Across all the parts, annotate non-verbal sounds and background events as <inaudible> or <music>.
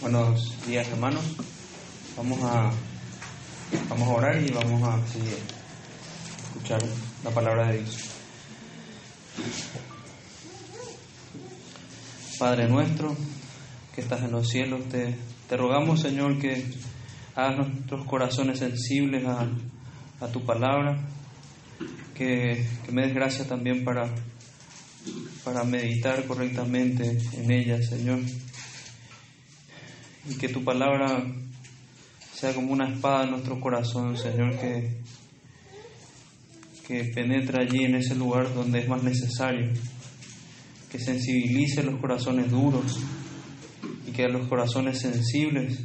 Buenos días hermanos. Vamos a, vamos a orar y vamos a escuchar la palabra de Dios. Padre nuestro, que estás en los cielos, te, te rogamos Señor que hagas nuestros corazones sensibles a, a tu palabra, que, que, me des gracia también para, para meditar correctamente en ella, Señor. Y que tu palabra sea como una espada en nuestro corazón, Señor, que, que penetra allí en ese lugar donde es más necesario, que sensibilice los corazones duros y que a los corazones sensibles,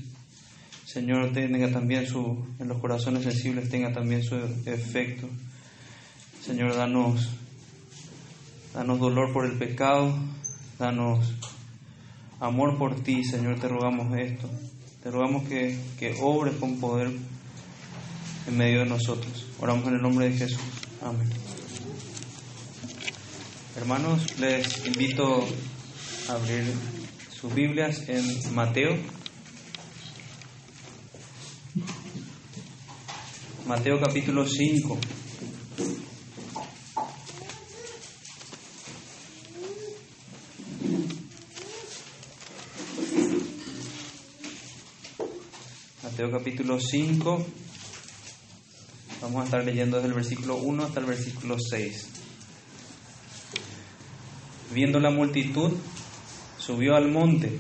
Señor, tenga también su, en los corazones sensibles tenga también su efecto. Señor, danos, danos dolor por el pecado, danos amor por ti, Señor, te rogamos esto. Te rogamos que, que obres con poder en medio de nosotros. Oramos en el nombre de Jesús. Amén. Hermanos, les invito a abrir sus Biblias en Mateo. Mateo capítulo 5. Mateo capítulo 5. Vamos a estar leyendo desde el versículo 1 hasta el versículo 6. Viendo la multitud, subió al monte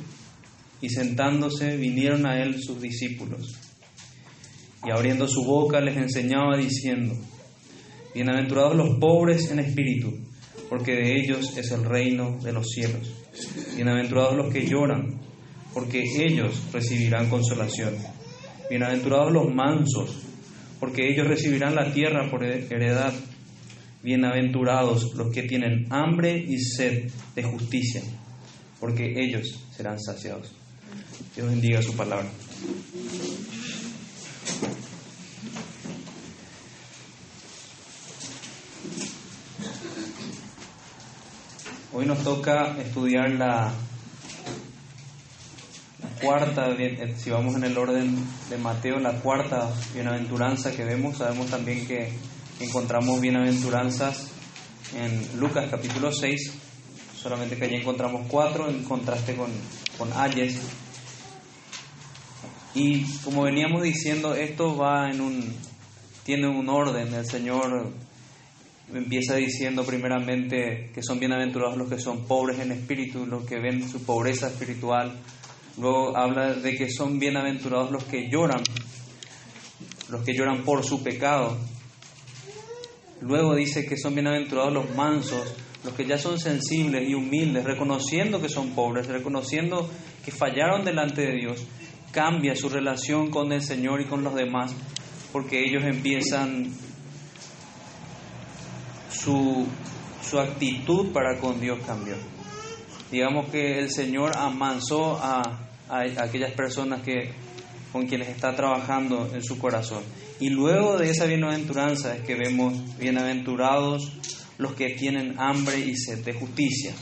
y sentándose vinieron a él sus discípulos. Y abriendo su boca les enseñaba diciendo, Bienaventurados los pobres en espíritu, porque de ellos es el reino de los cielos. Bienaventurados los que lloran, porque ellos recibirán consolación. Bienaventurados los mansos, porque ellos recibirán la tierra por heredad. Bienaventurados los que tienen hambre y sed de justicia, porque ellos serán saciados. Dios bendiga su palabra. Hoy nos toca estudiar la cuarta, si vamos en el orden de Mateo, la cuarta bienaventuranza que vemos, sabemos también que encontramos bienaventuranzas en Lucas capítulo 6, solamente que allí encontramos cuatro en contraste con, con Ayes. Y como veníamos diciendo, esto va en un, tiene un orden, el Señor empieza diciendo primeramente que son bienaventurados los que son pobres en espíritu, los que ven su pobreza espiritual, Luego habla de que son bienaventurados los que lloran, los que lloran por su pecado. Luego dice que son bienaventurados los mansos, los que ya son sensibles y humildes, reconociendo que son pobres, reconociendo que fallaron delante de Dios. Cambia su relación con el Señor y con los demás, porque ellos empiezan su, su actitud para con Dios cambió. Digamos que el Señor amansó a, a, aquellas personas que, con quienes está trabajando en su corazón. Y luego de esa bienaventuranza es que vemos bienaventurados los que tienen hambre y sed de justicia.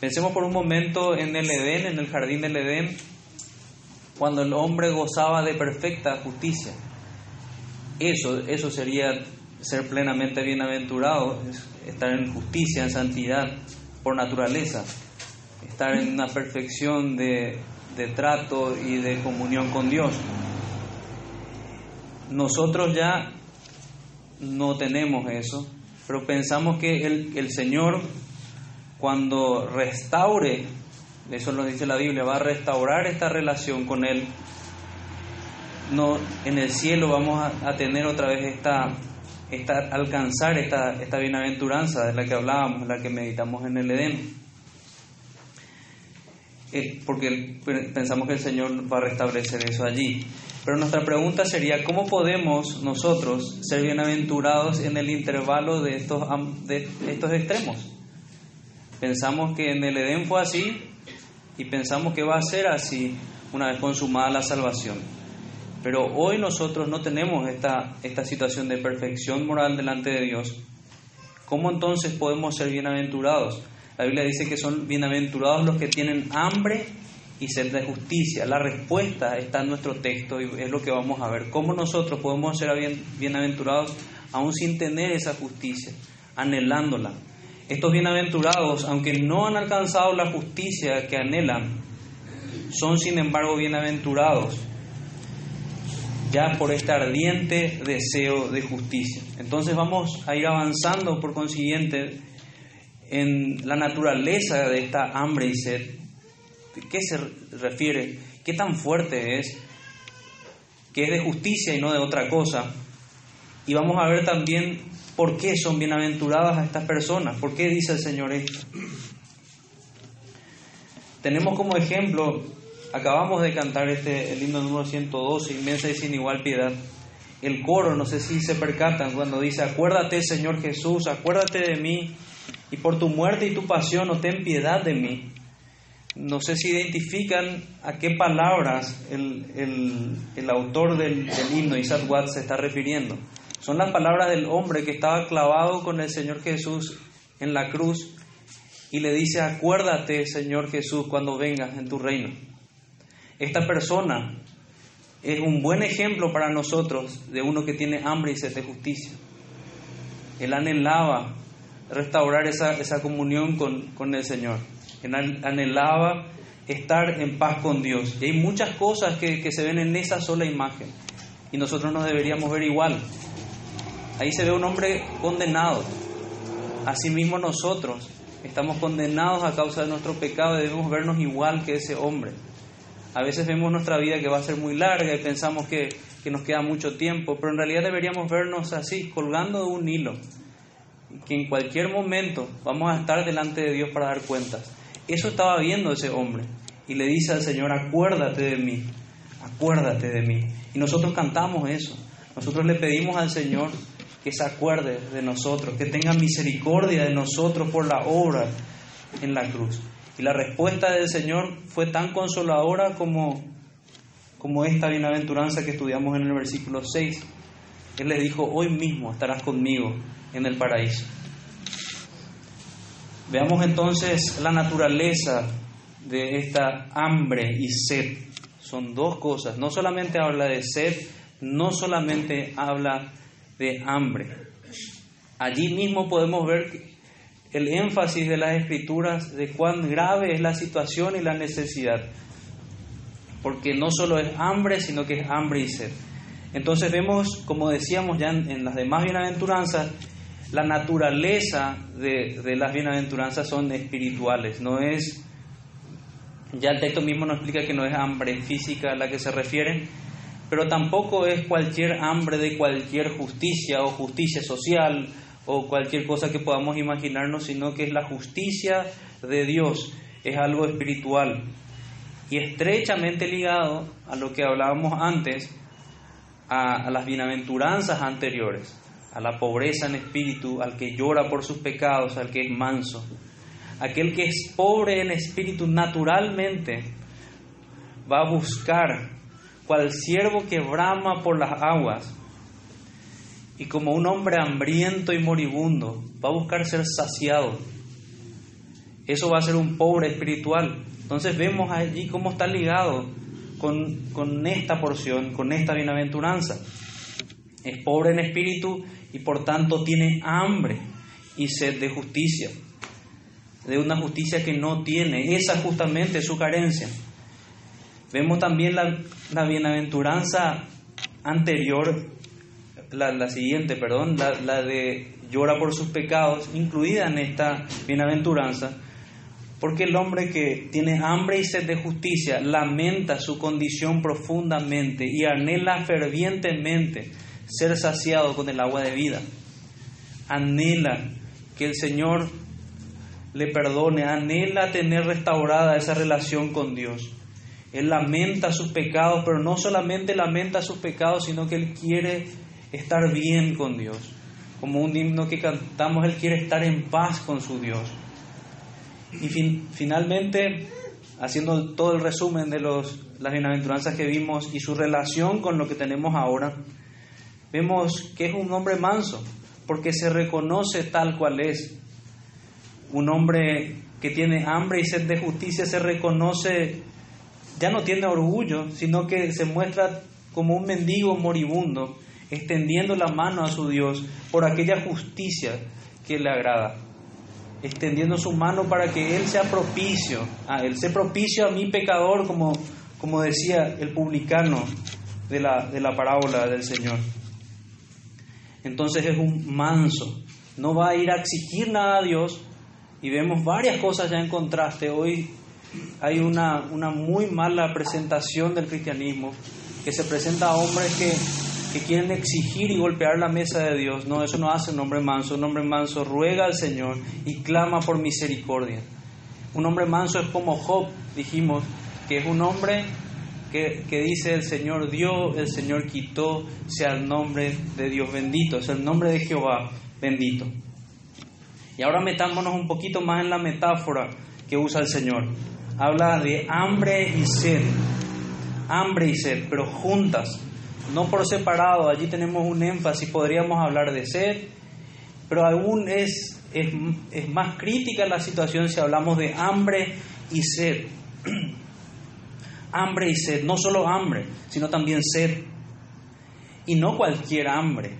Pensemos por un momento en el Edén, en el jardín del Edén, cuando el hombre gozaba de perfecta justicia. Eso, eso sería ser plenamente bienaventurado, estar en justicia, en santidad por naturaleza, estar en una perfección de, de trato y de comunión con Dios. Nosotros ya no tenemos eso, pero pensamos que el, el Señor cuando restaure, eso lo dice la Biblia, va a restaurar esta relación con Él, no, en el cielo vamos a, tener otra vez esta, esta alcanzar esta, esta bienaventuranza de la que hablábamos, la que meditamos en el Edén. Eh, porque pensamos que el Señor va a restablecer eso allí. Pero nuestra pregunta sería, ¿cómo podemos nosotros ser bienaventurados en el intervalo de estos, de estos extremos? Pensamos que en el Edén fue así y pensamos que va a ser así una vez consumada la salvación. Pero hoy nosotros no tenemos esta, esta situación de perfección moral delante de Dios. ¿Cómo entonces podemos ser bienaventurados? La Biblia dice que son bienaventurados los que tienen hambre y sed de justicia. La respuesta está en nuestro texto y es lo que vamos a ver. ¿Cómo nosotros podemos ser bienaventurados aún sin tener esa justicia, anhelándola? Estos bienaventurados, aunque no han alcanzado la justicia que anhelan, son sin embargo bienaventurados ya por este ardiente deseo de justicia. Entonces vamos a ir avanzando por consiguiente en la naturaleza de esta hambre y sed. ¿Qué se refiere? ¿Qué tan fuerte es? Que es de justicia y no de otra cosa. Y vamos a ver también ¿Por qué son bienaventuradas a estas personas? ¿Por qué dice el Señor esto? Tenemos como ejemplo, acabamos de cantar este, el himno número 112, inmensa y sin igual piedad. El coro, no sé si se percatan cuando dice, acuérdate Señor Jesús, acuérdate de mí, y por tu muerte y tu pasión, no ten piedad de mí. No sé si identifican a qué palabras el, el, autor del, del himno, Isaac Watts, se está refiriendo. Son las palabras del hombre que estaba clavado con el Señor Jesús en la cruz y le dice, acuérdate Señor Jesús cuando vengas en tu reino. Esta persona es un buen ejemplo para nosotros de uno que tiene hambre y sed de justicia. Él anhelaba restaurar esa, esa comunión con, el Señor. Él anhelaba estar en paz con Dios. Y hay muchas cosas que, que se ven en esa sola imagen. Y nosotros nos deberíamos ver igual. Ahí se ve un hombre condenado. Asimismo nosotros estamos condenados a causa de nuestro pecado y debemos vernos igual que ese hombre. A veces vemos nuestra vida que va a ser muy larga y pensamos que, que nos queda mucho tiempo, pero en realidad deberíamos vernos así, colgando de un hilo, que en cualquier momento vamos a estar delante de Dios para dar cuentas. Eso estaba viendo ese hombre y le dice al Señor, acuérdate de mí, acuérdate de mí. Y nosotros cantamos eso, nosotros le pedimos al Señor que se acuerde de nosotros, que tenga misericordia de nosotros por la obra en la cruz. Y la respuesta del Señor fue tan consoladora como, como esta bienaventuranza que estudiamos en el versículo 6. Él le dijo, hoy mismo estarás conmigo en el paraíso. Veamos entonces la naturaleza de esta hambre y sed. Son dos cosas. No solamente habla de sed, no solamente habla de hambre. Allí mismo podemos ver el énfasis de las escrituras de cuán grave es la situación y la necesidad. Porque no solo es hambre, sino que es hambre y sed. Entonces vemos, como decíamos ya en, las demás bienaventuranzas, la naturaleza de, de, las bienaventuranzas son espirituales, no es, ya el texto mismo nos explica que no es hambre física a la que se refiere, pero tampoco es cualquier hambre de cualquier justicia o justicia social o cualquier cosa que podamos imaginarnos, sino que es la justicia de Dios, es algo espiritual y estrechamente ligado a lo que hablábamos antes, a, las bienaventuranzas anteriores, a la pobreza en espíritu, al que llora por sus pecados, al que es manso. Aquel que es pobre en espíritu naturalmente va a buscar cual siervo que brama por las aguas, y como un hombre hambriento y moribundo va a buscar ser saciado. Eso va a ser un pobre espiritual. Entonces vemos allí cómo está ligado con, con esta porción, con esta bienaventuranza. Es pobre en espíritu y por tanto tiene hambre y sed de justicia, de una justicia que no tiene. Esa justamente es su carencia. Vemos también la, bienaventuranza anterior, la, siguiente, perdón, la, la de llora por sus pecados, incluida en esta bienaventuranza, porque el hombre que tiene hambre y sed de justicia lamenta su condición profundamente y anhela fervientemente ser saciado con el agua de vida. Anhela que el Señor le perdone, anhela tener restaurada esa relación con Dios. Él lamenta sus pecados, pero no solamente lamenta sus pecados, sino que Él quiere estar bien con Dios. Como un himno que cantamos, Él quiere estar en paz con su Dios. Y finalmente, haciendo todo el resumen de los, las bienaventuranzas que vimos y su relación con lo que tenemos ahora, vemos que es un hombre manso, porque se reconoce tal cual es. Un hombre que tiene hambre y sed de justicia se reconoce, ya no tiene orgullo, sino que se muestra como un mendigo moribundo, extendiendo la mano a su Dios por aquella justicia que le agrada extendiendo su mano para que Él sea propicio a Él, sea propicio a mi pecador, como, como decía el publicano de la, de la parábola del Señor. Entonces es un manso, no va a ir a exigir nada a Dios y vemos varias cosas ya en contraste. Hoy hay una, una muy mala presentación del cristianismo que se presenta a hombres que que quieren exigir y golpear la mesa de Dios. No, eso no hace un hombre manso. Un hombre manso ruega al Señor y clama por misericordia. Un hombre manso es como Job, dijimos, que es un hombre que, dice el Señor dio, el Señor quitó, sea el nombre de Dios bendito, sea el nombre de Jehová bendito. Y ahora metámonos un poquito más en la metáfora que usa el Señor. Habla de hambre y sed, hambre y sed, pero juntas. No por separado, allí tenemos un énfasis, podríamos hablar de sed, pero aún es, es, más crítica la situación si hablamos de hambre y sed. <clears throat> hambre y sed, no solo hambre, sino también sed. Y no cualquier hambre,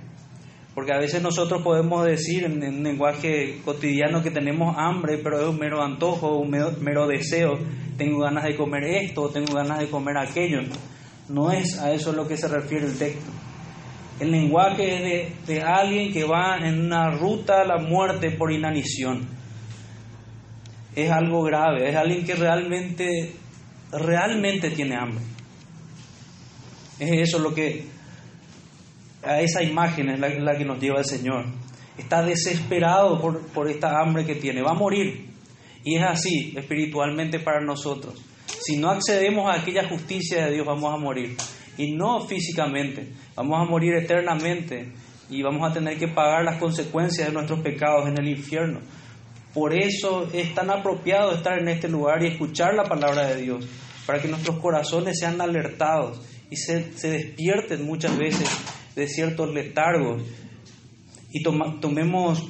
porque a veces nosotros podemos decir en, en lenguaje cotidiano que tenemos hambre, pero es un mero antojo, un mero, mero deseo. Tengo ganas de comer esto, tengo ganas de comer aquello. No es a eso lo que se refiere el texto. El lenguaje es de, alguien que va en una ruta a la muerte por inanición. Es algo grave, es alguien que realmente, realmente tiene hambre. Es eso lo que, a esa imagen es la, que nos lleva el Señor. Está desesperado por, por esta hambre que tiene, va a morir. Y es así espiritualmente para nosotros. Si no accedemos a aquella justicia de Dios, vamos a morir. Y no físicamente, vamos a morir eternamente y vamos a tener que pagar las consecuencias de nuestros pecados en el infierno. Por eso es tan apropiado estar en este lugar y escuchar la palabra de Dios, para que nuestros corazones sean alertados y se, despierten muchas veces de ciertos letargos y tomemos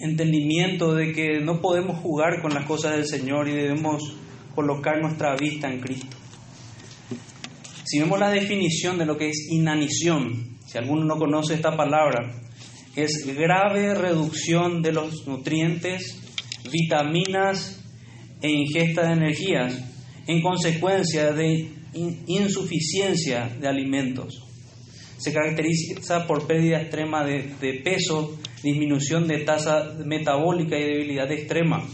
entendimiento de que no podemos jugar con las cosas del Señor y debemos colocar nuestra vista en Cristo. Si vemos la definición de lo que es inanición, si alguno no conoce esta palabra, es grave reducción de los nutrientes, vitaminas e ingesta de energías en consecuencia de insuficiencia de alimentos. Se caracteriza por pérdida extrema de, peso, disminución de tasa metabólica y debilidad extrema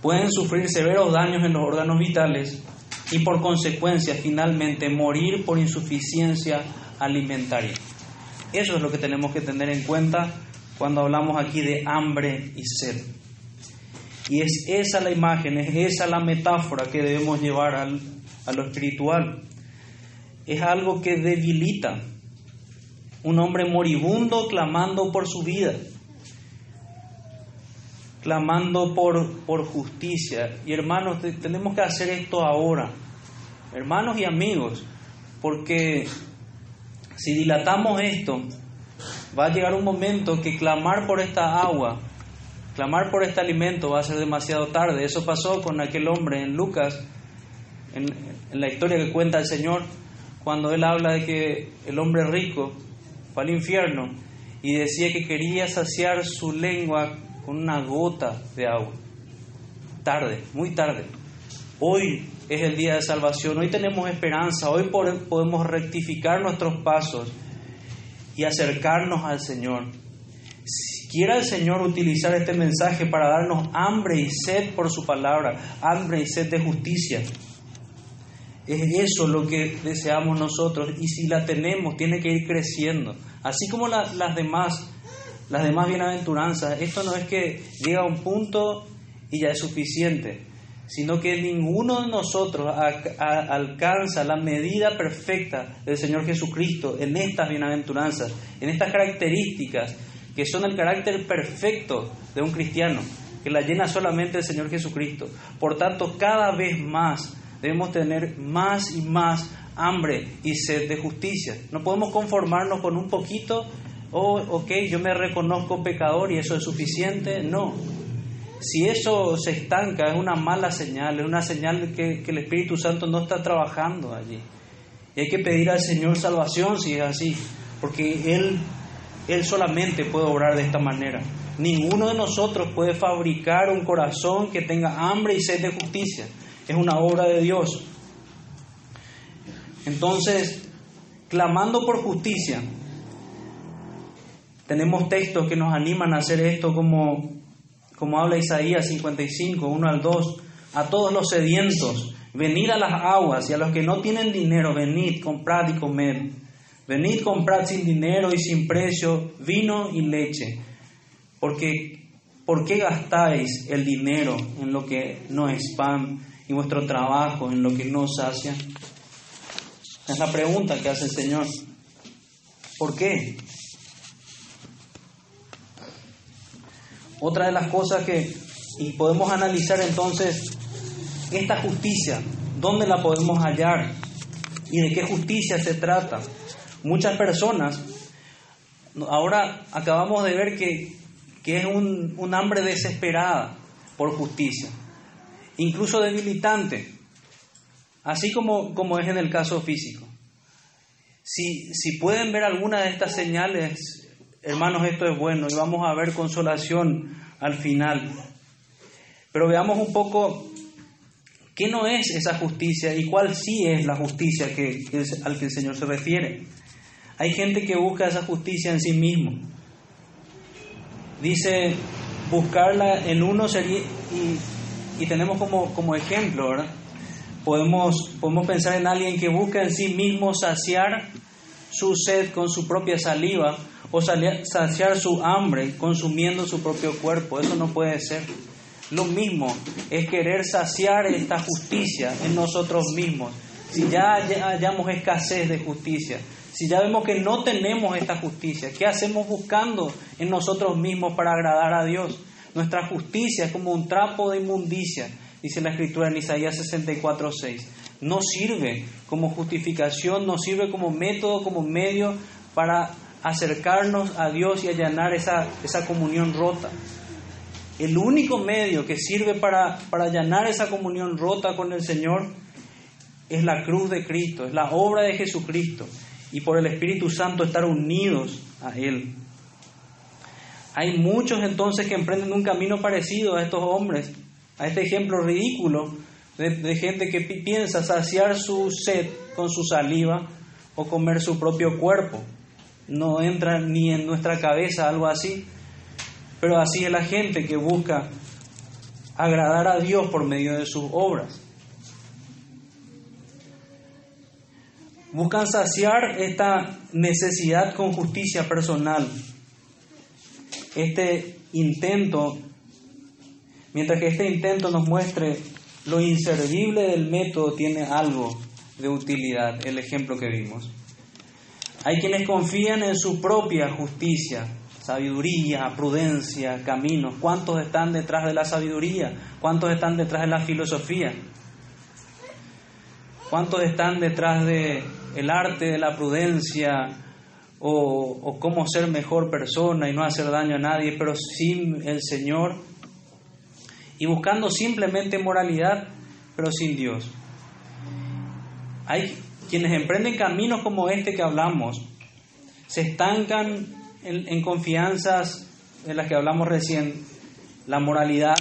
pueden sufrir severos daños en los órganos vitales y por consecuencia finalmente morir por insuficiencia alimentaria. Eso es lo que tenemos que tener en cuenta cuando hablamos aquí de hambre y sed. Y es esa la imagen, es esa la metáfora que debemos llevar al, a lo espiritual. Es algo que debilita. Un hombre moribundo clamando por su vida clamando por, por justicia. Y hermanos, tenemos que hacer esto ahora, hermanos y amigos, porque si dilatamos esto, va a llegar un momento que clamar por esta agua, clamar por este alimento va a ser demasiado tarde. Eso pasó con aquel hombre en Lucas, en, en la historia que cuenta el Señor, cuando él habla de que el hombre rico fue al infierno y decía que quería saciar su lengua con una gota de agua. Tarde, muy tarde. Hoy es el día de salvación, hoy tenemos esperanza, hoy podemos rectificar nuestros pasos y acercarnos al Señor. Quiera el Señor utilizar este mensaje para darnos hambre y sed por su palabra, hambre y sed de justicia, es eso lo que deseamos nosotros y si la tenemos tiene que ir creciendo, así como las demás las demás bienaventuranzas, esto no es que llega a un punto y ya es suficiente, sino que ninguno de nosotros alcanza la medida perfecta del Señor Jesucristo en estas bienaventuranzas, en estas características que son el carácter perfecto de un cristiano, que la llena solamente el Señor Jesucristo. Por tanto, cada vez más debemos tener más y más hambre y sed de justicia. No podemos conformarnos con un poquito, oh, ok, yo me reconozco pecador y eso es suficiente. No. Si eso se estanca, es una mala señal, es una señal que, que el Espíritu Santo no está trabajando allí. Y hay que pedir al Señor salvación si es así, porque Él, Él solamente puede obrar de esta manera. Ninguno de nosotros puede fabricar un corazón que tenga hambre y sed de justicia. Es una obra de Dios. Entonces, clamando por justicia, tenemos textos que nos animan a hacer esto como, como habla Isaías 55, 1 al 2, a todos los sedientos, venid a las aguas y a los que no tienen dinero, venid, comprad y comed. Venid, comprad sin dinero y sin precio vino y leche. Porque, ¿por qué gastáis el dinero en lo que no es pan y vuestro trabajo en lo que no sacia? Es la pregunta que hace el Señor. ¿Por qué? Otra de las cosas que, y podemos analizar entonces, esta justicia, ¿dónde la podemos hallar? ¿Y de qué justicia se trata? Muchas personas, ahora acabamos de ver que, que es un, un hambre desesperada por justicia, incluso debilitante. Así como, como es en el caso físico. Si, si pueden ver alguna de estas señales, hermanos, esto es bueno y vamos a ver consolación al final. Pero veamos un poco qué no es esa justicia y cuál sí es la justicia al que el Señor se refiere. Hay gente que busca esa justicia en sí mismo. Dice, buscarla en uno sería, y tenemos como, como ejemplo, ¿verdad? Podemos, podemos pensar en alguien que busca en sí mismo saciar su sed con su propia saliva o saciar su hambre consumiendo su propio cuerpo. Eso no puede ser. Lo mismo es querer saciar esta justicia en nosotros mismos. Si ya hayamos escasez de justicia, si ya vemos que no tenemos esta justicia, ¿qué hacemos buscando en nosotros mismos para agradar a Dios? Nuestra justicia es como un trapo de inmundicia dice la escritura en Isaías 64, 6. No sirve como justificación, no sirve como método, como medio para acercarnos a Dios y allanar esa, esa comunión rota. El único medio que sirve para, para allanar esa comunión rota con el Señor es la cruz de Cristo, es la obra de Jesucristo y por el Espíritu Santo estar unidos a Él. Hay muchos entonces que emprenden un camino parecido a estos hombres a este ejemplo ridículo de, gente que piensa saciar su sed con su saliva o comer su propio cuerpo. No entra ni en nuestra cabeza algo así, pero así es la gente que busca agradar a Dios por medio de sus obras. Buscan saciar esta necesidad con justicia personal, este intento Mientras que este intento nos muestre lo inservible del método tiene algo de utilidad, el ejemplo que vimos. Hay quienes confían en su propia justicia, sabiduría, prudencia, caminos. ¿Cuántos están detrás de la sabiduría? ¿Cuántos están detrás de la filosofía? ¿Cuántos están detrás de el arte de la prudencia o, o cómo ser mejor persona y no hacer daño a nadie, pero sin el Señor y buscando simplemente moralidad, pero sin Dios. Hay quienes emprenden caminos como este que hablamos, se estancan en, confianzas de las que hablamos recién, la moralidad.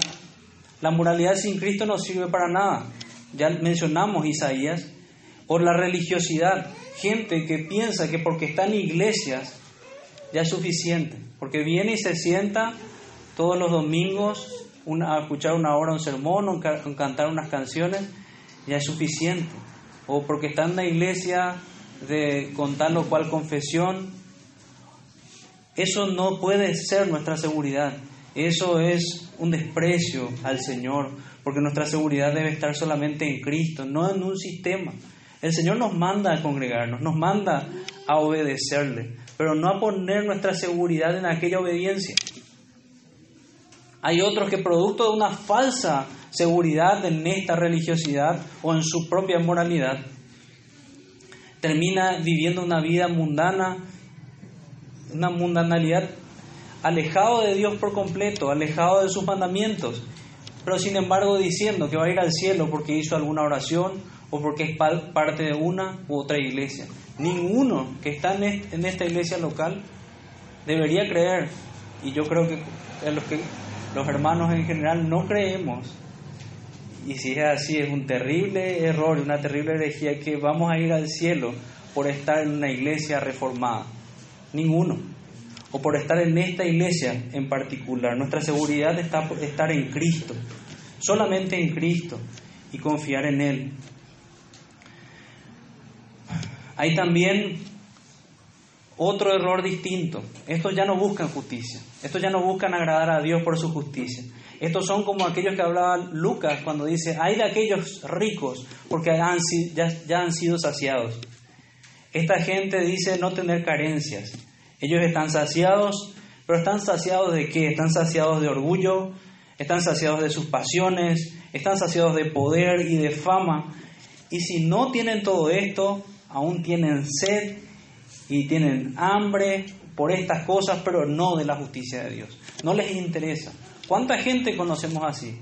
La moralidad sin Cristo no sirve para nada. Ya mencionamos Isaías, por la religiosidad, gente que piensa que porque está en iglesias ya es suficiente, porque viene y se sienta todos los domingos a escuchar una hora un sermón o cantar unas canciones, ya es suficiente. O porque está en la iglesia de contar lo cual confesión, eso no puede ser nuestra seguridad. Eso es un desprecio al Señor, porque nuestra seguridad debe estar solamente en Cristo, no en un sistema. El Señor nos manda a congregarnos, nos manda a obedecerle, pero no a poner nuestra seguridad en aquella obediencia. Hay otros que producto de una falsa seguridad en esta religiosidad o en su propia moralidad, termina viviendo una vida mundana, una mundanalidad alejado de Dios por completo, alejado de sus mandamientos, pero sin embargo diciendo que va a ir al cielo porque hizo alguna oración o porque es parte de una u otra iglesia. Ninguno que está en esta iglesia local debería creer, y yo creo que los, que los hermanos en general no creemos, y si es así es un terrible error, una terrible herejía que vamos a ir al cielo por estar en una iglesia reformada. Ninguno. O por estar en esta iglesia en particular. Nuestra seguridad está por estar en Cristo. Solamente en Cristo y confiar en Él. Hay también otro error distinto. Estos ya no buscan justicia. Estos ya no buscan agradar a Dios por su justicia. Estos son como aquellos que hablaba Lucas cuando dice, hay de aquellos ricos porque ya, ya han sido saciados. Esta gente dice no tener carencias. Ellos están saciados, pero están saciados de qué? Están saciados de orgullo, están saciados de sus pasiones, están saciados de poder y de fama. Y si no tienen todo esto, aún tienen sed y tienen hambre por estas cosas, pero no de la justicia de Dios. No les interesa. ¿Cuánta gente conocemos así?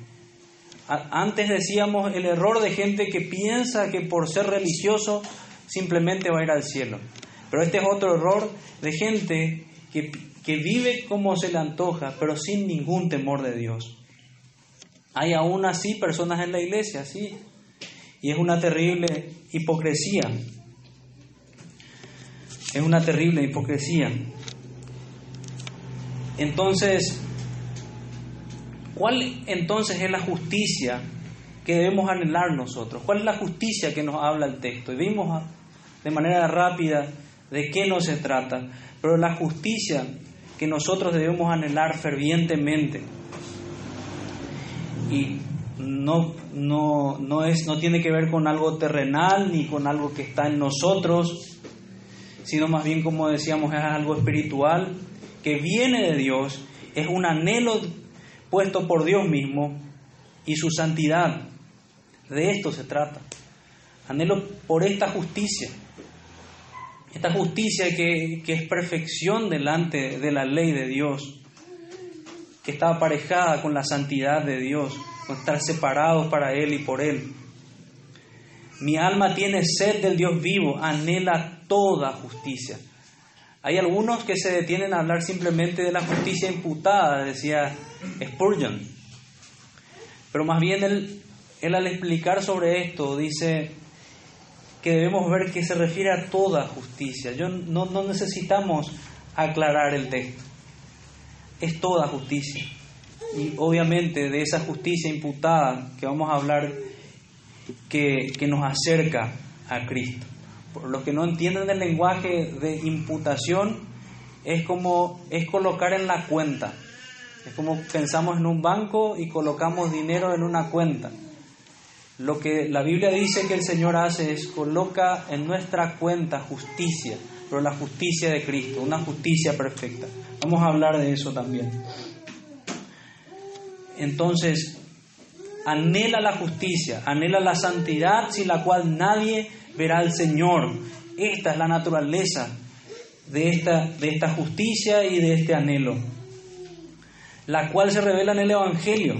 Antes decíamos el error de gente que piensa que por ser religioso simplemente va a ir al cielo. Pero este es otro error de gente que, que vive como se le antoja, pero sin ningún temor de Dios. Hay aún así personas en la iglesia, sí, y es una terrible hipocresía. Es una terrible hipocresía. Entonces, ¿cuál entonces es la justicia que debemos anhelar nosotros? ¿Cuál es la justicia que nos habla el texto? Y vimos de manera rápida de qué no se trata, pero la justicia que nosotros debemos anhelar fervientemente. Y no, no, no, es, no tiene que ver con algo terrenal ni con algo que está en nosotros, sino más bien, como decíamos, es algo espiritual que viene de Dios, es un anhelo puesto por Dios mismo y su santidad. De esto se trata. Anhelo por esta justicia. Esta justicia que, que, es perfección delante de la ley de Dios, que está aparejada con la santidad de Dios, con estar separados para Él y por Él. Mi alma tiene sed del Dios vivo, anhela toda justicia. Hay algunos que se detienen a hablar simplemente de la justicia imputada, decía Spurgeon. Pero más bien él, él al explicar sobre esto dice que debemos ver que se refiere a toda justicia. Yo, no, no necesitamos aclarar el texto. Es toda justicia. Y obviamente de esa justicia imputada que vamos a hablar que, que nos acerca a Cristo. Por los que no entienden el lenguaje de imputación, es como es colocar en la cuenta. Es como pensamos en un banco y colocamos dinero en una cuenta. Lo que la Biblia dice que el Señor hace es coloca en nuestra cuenta justicia, pero la justicia de Cristo, una justicia perfecta. Vamos a hablar de eso también. Entonces, anhela la justicia, anhela la santidad sin la cual nadie verá al Señor. Esta es la naturaleza de esta, de esta justicia y de este anhelo, la cual se revela en el Evangelio.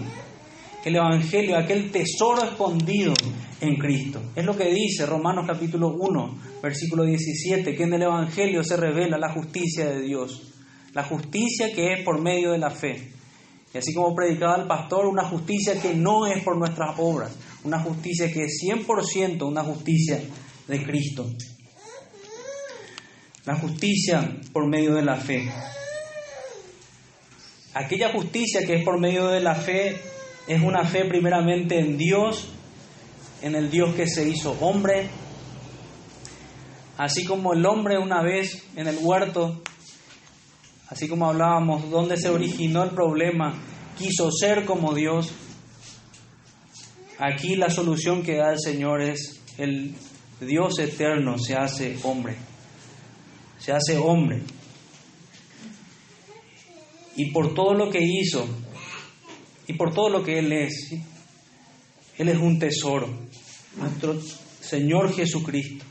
El Evangelio, aquel tesoro escondido en Cristo. Es lo que dice Romanos capítulo 1, versículo 17, que en el Evangelio se revela la justicia de Dios. La justicia que es por medio de la fe. Y así como predicaba el pastor, una justicia que no es por nuestras obras, una justicia que es 100% una justicia de Cristo. La justicia por medio de la fe. Aquella justicia que es por medio de la fe es una fe primeramente en Dios, en el Dios que se hizo hombre, así como el hombre una vez en el huerto, así como hablábamos, donde se originó el problema, quiso ser como Dios. Aquí la solución que da el Señor es el Dios eterno se hace hombre. Se hace hombre. Y por todo lo que hizo, y por todo lo que Él es. Él es un tesoro, nuestro Señor Jesucristo.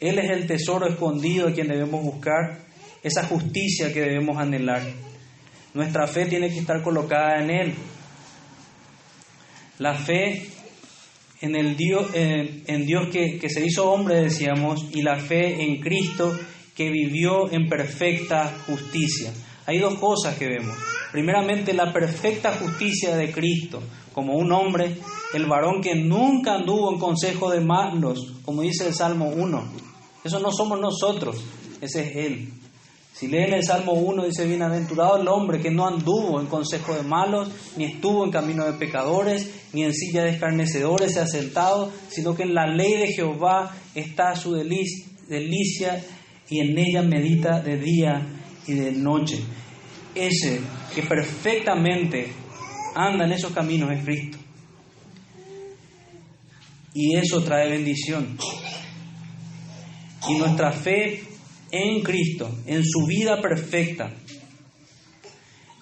Él es el tesoro escondido a quien debemos buscar, esa justicia que debemos anhelar. Nuestra fe tiene que estar colocada en Él. La fe en, el Dios, en, Dios que, que se hizo hombre, decíamos, y la fe en Cristo que vivió en perfecta justicia. Hay dos cosas que vemos. Primeramente, la perfecta justicia de Cristo, como un hombre, el varón que nunca anduvo en consejo de malos, como dice el Salmo 1. Eso no somos nosotros, ese es Él. Si leen el Salmo 1, dice, bienaventurado el hombre que no anduvo en consejo de malos, ni estuvo en camino de pecadores, ni en silla de escarnecedores se ha sentado, sino que en la ley de Jehová está su delicia y en ella medita de día y de noche. Ese que perfectamente anda en esos caminos es Cristo. Y eso trae bendición. Y nuestra fe en Cristo, en su vida perfecta,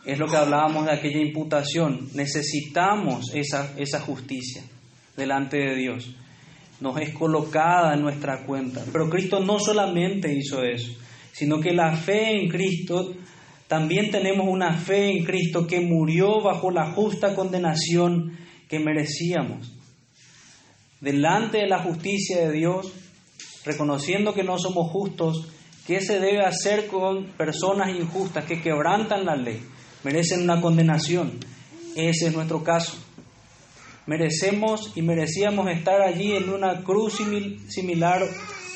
es lo que hablábamos de aquella imputación. Necesitamos esa, esa justicia delante de Dios. Nos es colocada en nuestra cuenta. Pero Cristo no solamente hizo eso, sino que la fe en Cristo, también tenemos una fe en Cristo que murió bajo la justa condenación que merecíamos. Delante de la justicia de Dios, reconociendo que no somos justos, ¿qué se debe hacer con personas injustas que quebrantan la ley? Merecen una condenación. Ese es nuestro caso merecemos y merecíamos estar allí en una cruz similar,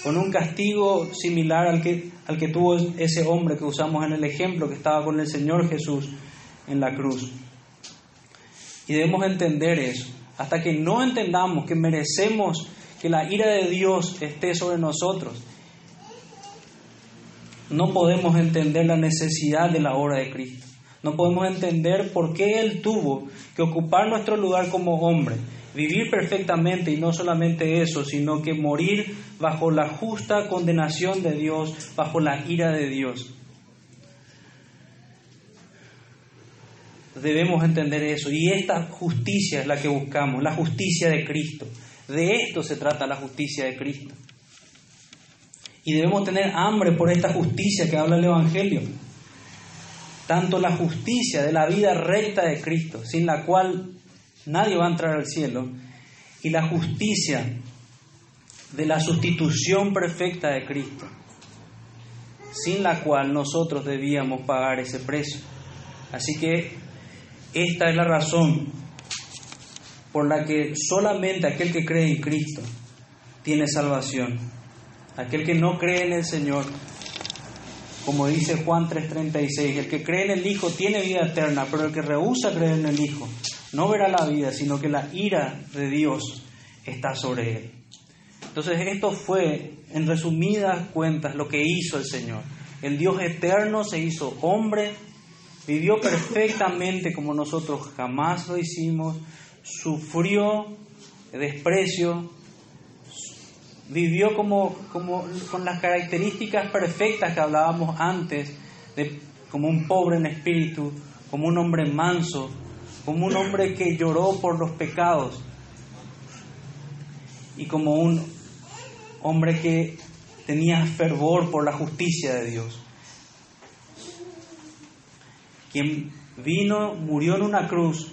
con un castigo similar al que, al que tuvo ese hombre que usamos en el ejemplo, que estaba con el Señor Jesús en la cruz. Y debemos entender eso. Hasta que no entendamos que merecemos que la ira de Dios esté sobre nosotros, no podemos entender la necesidad de la obra de Cristo. No podemos entender por qué Él tuvo que ocupar nuestro lugar como hombre, vivir perfectamente y no solamente eso, sino que morir bajo la justa condenación de Dios, bajo la ira de Dios. Debemos entender eso y esta justicia es la que buscamos, la justicia de Cristo. De esto se trata la justicia de Cristo. Y debemos tener hambre por esta justicia que habla el Evangelio tanto la justicia de la vida recta de Cristo, sin la cual nadie va a entrar al cielo, y la justicia de la sustitución perfecta de Cristo, sin la cual nosotros debíamos pagar ese precio. Así que esta es la razón por la que solamente aquel que cree en Cristo tiene salvación. Aquel que no cree en el Señor como dice Juan 3:36, el que cree en el Hijo tiene vida eterna, pero el que rehúsa creer en el Hijo no verá la vida, sino que la ira de Dios está sobre él. Entonces esto fue, en resumidas cuentas, lo que hizo el Señor. El Dios eterno se hizo hombre, vivió perfectamente como nosotros jamás lo hicimos, sufrió desprecio, vivió como, como con las características perfectas que hablábamos antes, de, como un pobre en espíritu, como un hombre manso, como un hombre que lloró por los pecados y como un hombre que tenía fervor por la justicia de Dios. Quien vino, murió en una cruz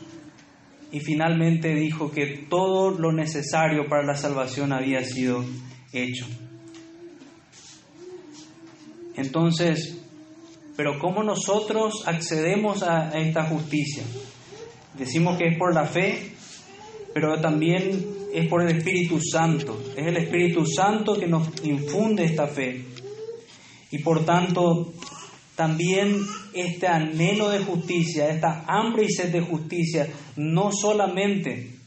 y finalmente dijo que todo lo necesario para la salvación había sido hecho. Entonces, pero ¿cómo nosotros accedemos a esta justicia? Decimos que es por la fe, pero también es por el Espíritu Santo. Es el Espíritu Santo que nos infunde esta fe. Y por tanto, también este anhelo de justicia, esta hambre y sed de justicia, no solamente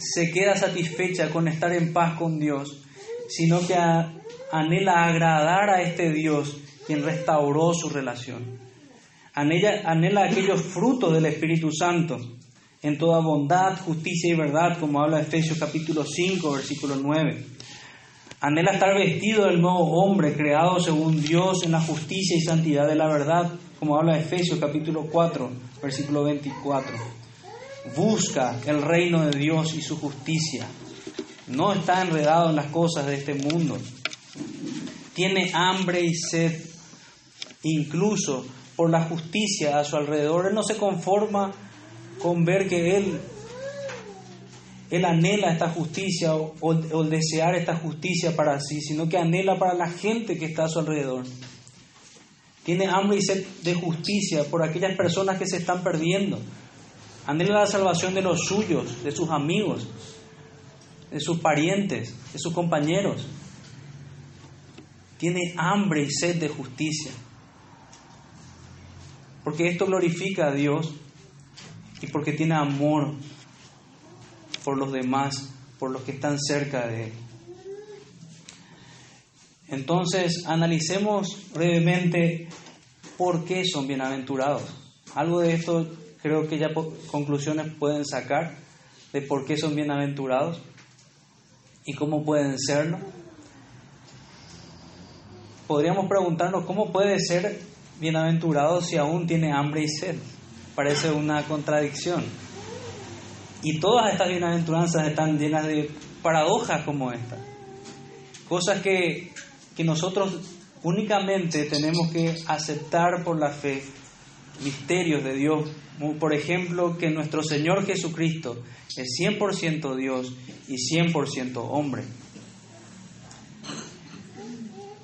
se queda satisfecha con estar en paz con Dios, sino que anhela agradar a este Dios quien restauró su relación. Anhela, anhela aquellos frutos del Espíritu Santo en toda bondad, justicia y verdad, como habla Efesios capítulo 5, versículo 9. Anhela estar vestido del nuevo hombre, creado según Dios en la justicia y santidad de la verdad, como habla Efesios capítulo 4, versículo 24. Busca el reino de Dios y su justicia. No está enredado en las cosas de este mundo. Tiene hambre y sed, incluso por la justicia a su alrededor. Él no se conforma con ver que Él él anhela esta justicia o, o, desear esta justicia para sí, sino que anhela para la gente que está a su alrededor. Tiene hambre y sed de justicia por aquellas personas que se están perdiendo. Anhela la salvación de los suyos, de sus amigos, de sus parientes, de sus compañeros. Tiene hambre y sed de justicia. Porque esto glorifica a Dios y porque tiene amor por los demás, por los que están cerca de Él. Entonces, analicemos brevemente por qué son bienaventurados. Algo de esto creo que ya conclusiones pueden sacar de por qué son bienaventurados y cómo pueden serlo. Podríamos preguntarnos cómo puede ser bienaventurado si aún tiene hambre y sed. Parece una contradicción. Y todas estas bienaventuranzas están llenas de paradojas como esta. Cosas que, que nosotros únicamente tenemos que aceptar por la fe, misterios de Dios. Por ejemplo, que nuestro Señor Jesucristo es 100% Dios y 100% hombre.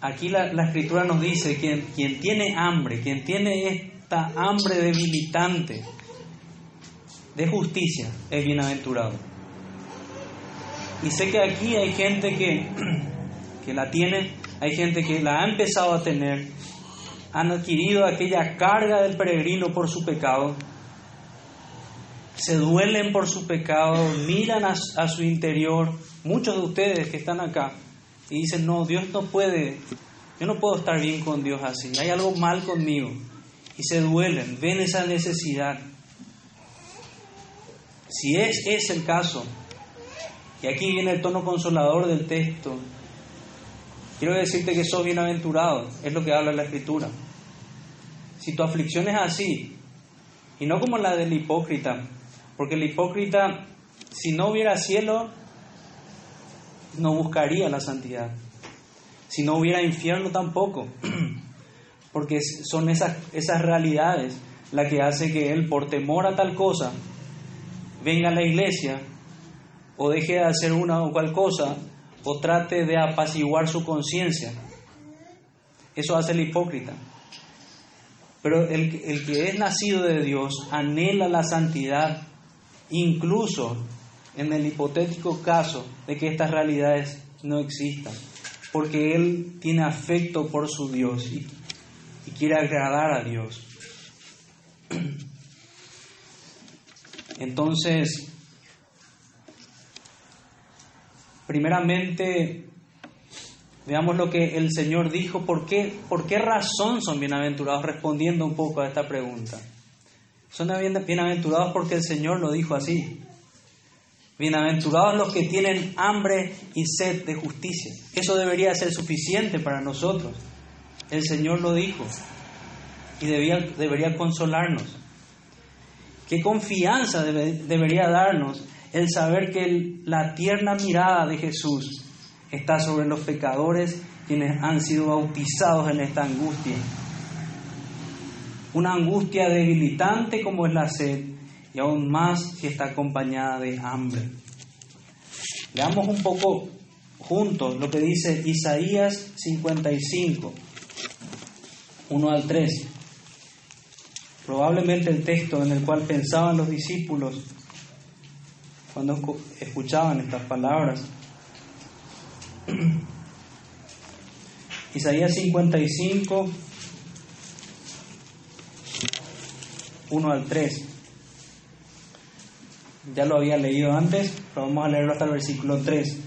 Aquí la, la, escritura nos dice que quien tiene hambre, quien tiene esta hambre debilitante, de justicia es bienaventurado. Y sé que aquí hay gente que, <clears throat> que la tiene, hay gente que la ha empezado a tener, han adquirido aquella carga del peregrino por su pecado, se duelen por su pecado, miran a, su interior, muchos de ustedes que están acá, y dicen, no, Dios no puede, yo no puedo estar bien con Dios así, hay algo mal conmigo. Y se duelen, ven esa necesidad. Si es, es el caso, y aquí viene el tono consolador del texto, quiero decirte que sos bienaventurado, es lo que habla la escritura. Si tu aflicción es así, y no como la del hipócrita, porque el hipócrita, si no hubiera cielo, no buscaría la santidad. Si no hubiera infierno tampoco, <clears throat> porque son esas, esas realidades las que hace que él, por temor a tal cosa, venga a la iglesia o deje de hacer una o cual cosa o trate de apaciguar su conciencia. Eso hace el hipócrita. Pero el, el, que es nacido de Dios anhela la santidad, incluso en el hipotético caso de que estas realidades no existan, porque él tiene afecto por su Dios y, y quiere agradar a Dios. <clears throat> Entonces, primeramente, veamos lo que el Señor dijo, ¿por qué, por qué razón son bienaventurados? Respondiendo un poco a esta pregunta. Son bienaventurados porque el Señor lo dijo así. Bienaventurados los que tienen hambre y sed de justicia. Eso debería ser suficiente para nosotros. El Señor lo dijo y debería consolarnos. Qué confianza debería darnos el saber que la tierna mirada de Jesús está sobre los pecadores quienes han sido bautizados en esta angustia. Una angustia debilitante como es la sed y aún más que está acompañada de hambre. Veamos un poco juntos lo que dice Isaías 55, 1 al 3 probablemente el texto en el cual pensaban los discípulos cuando escuchaban estas palabras. <clears throat> Isaías 55, 1 al 3. Ya lo había leído antes, pero vamos a leerlo hasta el versículo 3.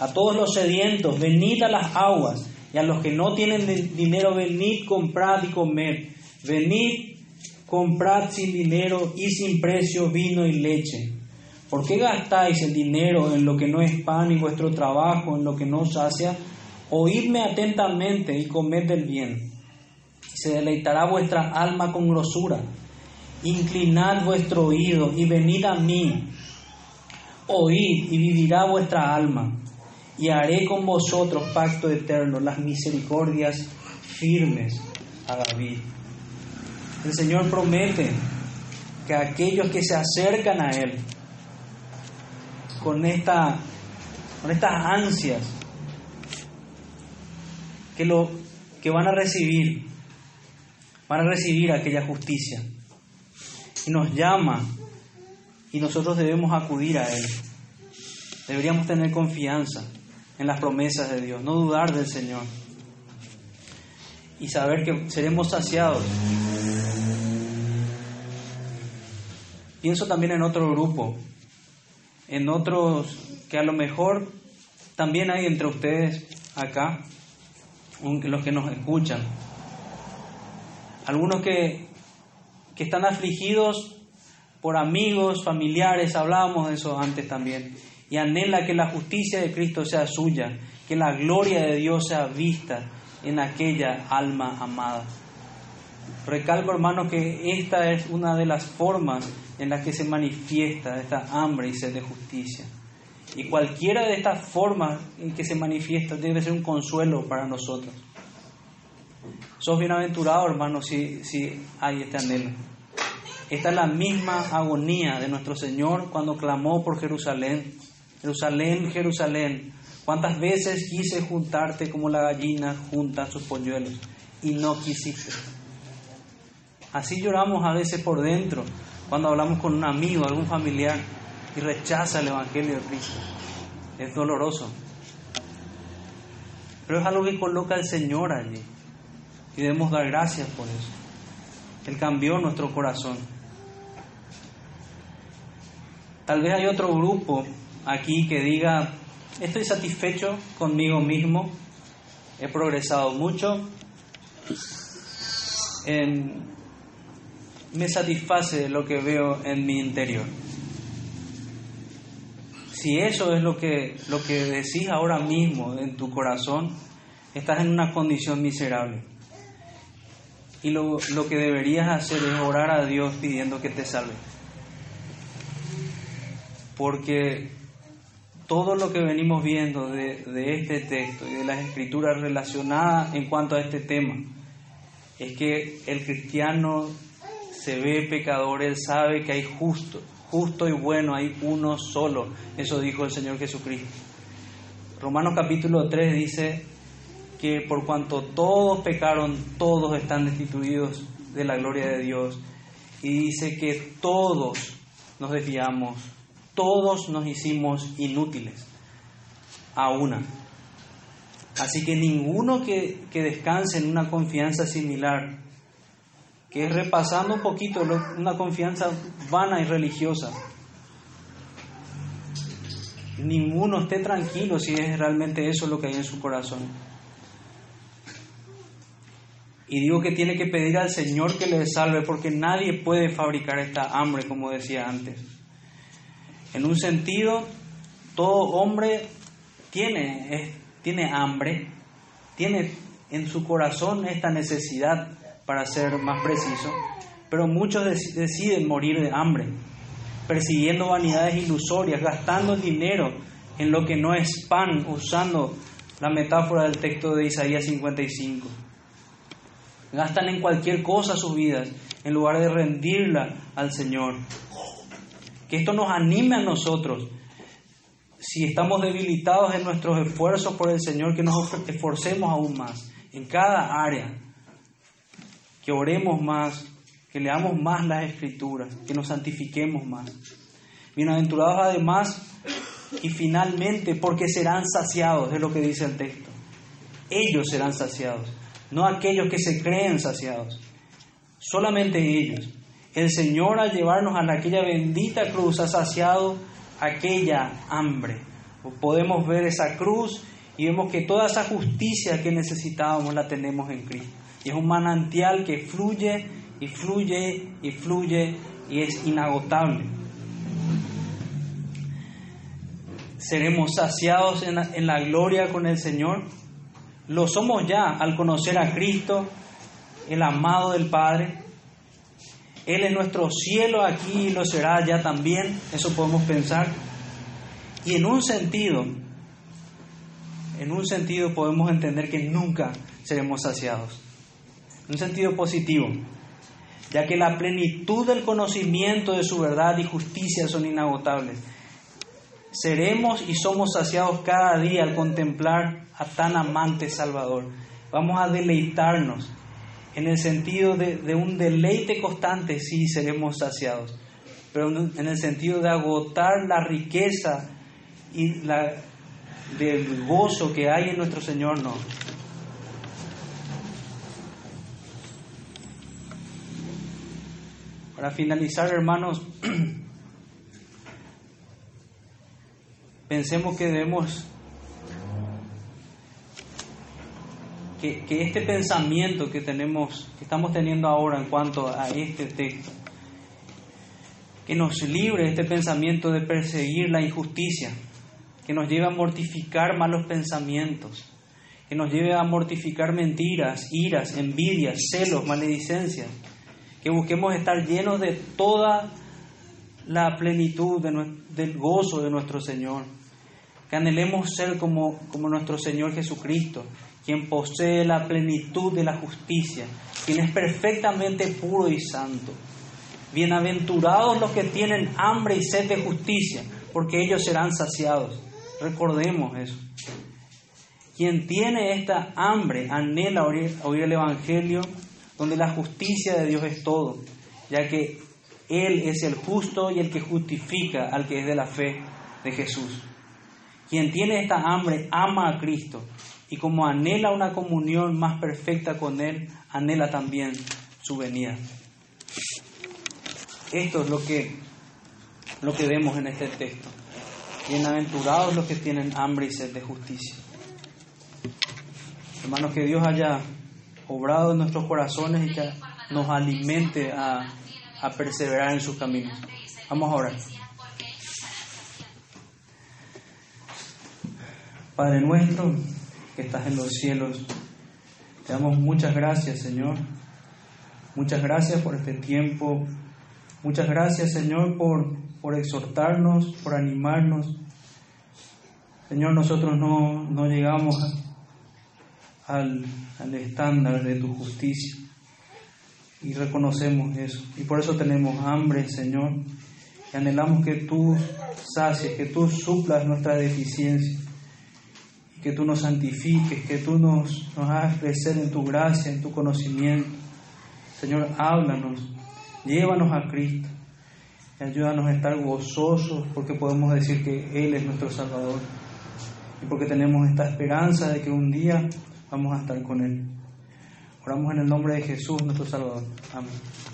A todos los sedientos, venid a las aguas, y a los que no tienen dinero, venid, comprad y comed. Venid, comprad sin dinero y sin precio vino y leche. ¿Por qué gastáis el dinero en lo que no es pan y vuestro trabajo en lo que no sacia? Oídme atentamente y comed del bien. Se deleitará vuestra alma con grosura. Inclinad vuestro oído y venid a mí. Oíd y vivirá vuestra alma. Y haré con vosotros pacto eterno, las misericordias firmes a David. El Señor promete que aquellos que se acercan a Él con, esta, con estas ansias que, lo, que van a recibir, van a recibir aquella justicia. Y nos llama y nosotros debemos acudir a Él. Deberíamos tener confianza en las promesas de Dios, no dudar del Señor y saber que seremos saciados. Pienso también en otro grupo, en otros que a lo mejor también hay entre ustedes acá, los que nos escuchan. Algunos que, que están afligidos por amigos, familiares, hablábamos de eso antes también, y anhela que la justicia de Cristo sea suya, que la gloria de Dios sea vista en aquella alma amada. Recalco, hermano, que esta es una de las formas en las que se manifiesta esta hambre y sed de justicia. Y cualquiera de estas formas en que se manifiesta debe ser un consuelo para nosotros. Sos bienaventurado, hermano, si, si hay este anhelo. Esta es la misma agonía de nuestro Señor cuando clamó por Jerusalén. Jerusalén, Jerusalén, ¿Cuántas veces quise juntarte como la gallina junta sus polluelos y no quisiste? Así lloramos a veces por dentro cuando hablamos con un amigo, algún familiar y rechaza el Evangelio de Cristo. Es doloroso. Pero es algo que coloca el Señor allí y debemos dar gracias por eso. Él cambió nuestro corazón. Tal vez hay otro grupo aquí que diga, Estoy satisfecho conmigo mismo, he progresado mucho, me satisface lo que veo en mi interior. Si eso es lo que, lo que decís ahora mismo en tu corazón, estás en una condición miserable. Y lo, lo que deberías hacer es orar a Dios pidiendo que te salve. Porque todo lo que venimos viendo de, este texto y de las escrituras relacionadas en cuanto a este tema es que el cristiano se ve pecador, él sabe que hay justo, justo y bueno, hay uno solo. Eso dijo el Señor Jesucristo. Romanos capítulo 3 dice que por cuanto todos pecaron, todos están destituidos de la gloria de Dios. Y dice que todos nos desviamos todos nos hicimos inútiles a una. Así que ninguno que, descanse en una confianza similar, que es repasando un poquito una confianza vana y religiosa, ninguno esté tranquilo si es realmente eso lo que hay en su corazón. Y digo que tiene que pedir al Señor que le salve porque nadie puede fabricar esta hambre, como decía antes. En un sentido, todo hombre tiene, tiene hambre, tiene en su corazón esta necesidad, para ser más preciso, pero muchos deciden morir de hambre, persiguiendo vanidades ilusorias, gastando dinero en lo que no es pan, usando la metáfora del texto de Isaías 55. Gastan en cualquier cosa sus vidas en lugar de rendirla al Señor. Que esto nos anime a nosotros. Si estamos debilitados en nuestros esfuerzos por el Señor, que nos esforcemos aún más en cada área. Que oremos más, que leamos más las escrituras, que nos santifiquemos más. Bienaventurados además y finalmente porque serán saciados, es lo que dice el texto. Ellos serán saciados, no aquellos que se creen saciados, solamente ellos. El Señor al llevarnos a aquella bendita cruz ha saciado aquella hambre. Podemos ver esa cruz y vemos que toda esa justicia que necesitábamos la tenemos en Cristo. Es un manantial que fluye y fluye y fluye y es inagotable. seremos saciados en la, en la gloria con el Señor. Lo somos ya al conocer a Cristo, el amado del Padre. Él es nuestro cielo aquí y lo será ya también, eso podemos pensar. Y en un sentido, en un sentido podemos entender que nunca seremos saciados. Un sentido positivo, ya que la plenitud del conocimiento de su verdad y justicia son inagotables. Seremos y somos saciados cada día al contemplar a tan amante Salvador. Vamos a deleitarnos en el sentido de, de un deleite constante, sí seremos saciados, pero en el sentido de agotar la riqueza y la, del gozo que hay en nuestro Señor, no. Para finalizar, hermanos, <clears throat> pensemos que debemos, que, este pensamiento que tenemos, que estamos teniendo ahora en cuanto a este texto, que nos libre este pensamiento de perseguir la injusticia, que nos lleve a mortificar malos pensamientos, que nos lleve a mortificar mentiras, iras, envidias, celos, maledicencias, que busquemos estar llenos de toda la plenitud de, del gozo de nuestro Señor, que anhelemos ser como, como nuestro Señor Jesucristo, quien posee la plenitud de la justicia, quien es perfectamente puro y santo. Bienaventurados los que tienen hambre y sed de justicia, porque ellos serán saciados. Recordemos eso. Quien tiene esta hambre anhela oír, oír, el Evangelio, donde la justicia de Dios es todo, ya que Él es el justo y el que justifica al que es de la fe de Jesús. Quien tiene esta hambre ama a Cristo y como anhela una comunión más perfecta con Él, anhela también su venida. Esto es lo que, lo que vemos en este texto. Bienaventurados los que tienen hambre y sed de justicia. Hermanos, que Dios haya obrado en nuestros corazones y que nos alimente a, a perseverar en sus caminos. Vamos a orar. Padre nuestro, que estás en los cielos, te damos muchas gracias, Señor. Muchas gracias por este tiempo. Muchas gracias, Señor, por, por exhortarnos, por animarnos. Señor, nosotros no, no llegamos al, al estándar de tu justicia. Y reconocemos eso. Y por eso tenemos hambre, Señor, y anhelamos que tú sacies, que tú suplas nuestra deficiencia, que tú nos santifiques, que tú nos, nos hagas crecer en tu gracia, en tu conocimiento. Señor, háblanos, llévanos a Cristo. Y ayúdanos a estar gozosos porque podemos decir que Él es nuestro Salvador. Y porque tenemos esta esperanza de que un día vamos a estar con Él. Oramos en el nombre de Jesús, nuestro Salvador. Amén.